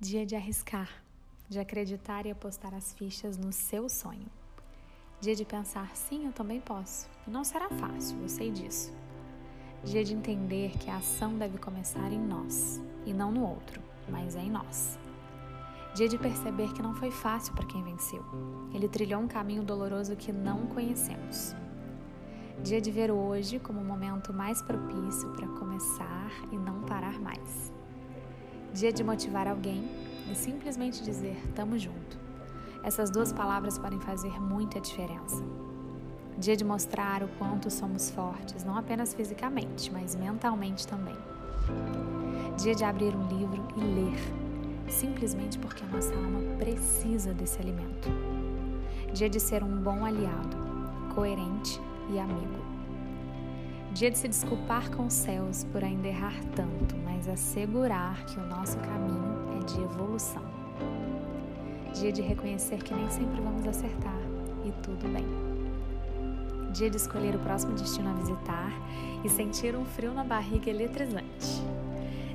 Dia de arriscar, de acreditar e apostar as fichas no seu sonho. Dia de pensar, sim, eu também posso. E não será fácil, eu sei disso. Dia de entender que a ação deve começar em nós e não no outro, mas é em nós. Dia de perceber que não foi fácil para quem venceu. Ele trilhou um caminho doloroso que não conhecemos. Dia de ver hoje como o momento mais propício para começar e não parar mais. Dia de motivar alguém e simplesmente dizer tamo junto. Essas duas palavras podem fazer muita diferença. Dia de mostrar o quanto somos fortes, não apenas fisicamente, mas mentalmente também. Dia de abrir um livro e ler, simplesmente porque a nossa alma precisa desse alimento. Dia de ser um bom aliado, coerente e amigo. Dia de se desculpar com os céus por ainda errar tanto, mas assegurar que o nosso caminho é de evolução. Dia de reconhecer que nem sempre vamos acertar e tudo bem. Dia de escolher o próximo destino a visitar e sentir um frio na barriga eletrizante.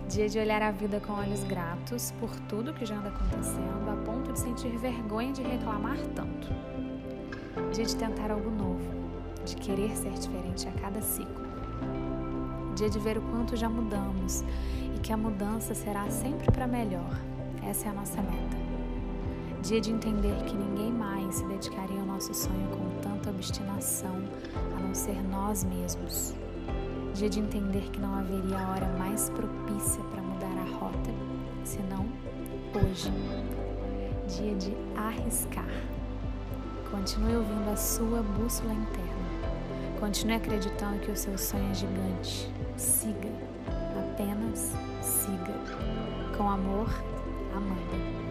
Dia de olhar a vida com olhos gratos por tudo que já anda acontecendo, a ponto de sentir vergonha de reclamar tanto. Dia de tentar algo novo, de querer ser diferente a cada ciclo dia de ver o quanto já mudamos e que a mudança será sempre para melhor. Essa é a nossa meta. Dia de entender que ninguém mais se dedicaria ao nosso sonho com tanta obstinação a não ser nós mesmos. Dia de entender que não haveria hora mais propícia para mudar a rota, senão hoje. Dia de arriscar. Continue ouvindo a sua bússola interna. Continue acreditando que o seu sonho é gigante. Siga, apenas siga. Com amor, Amanda.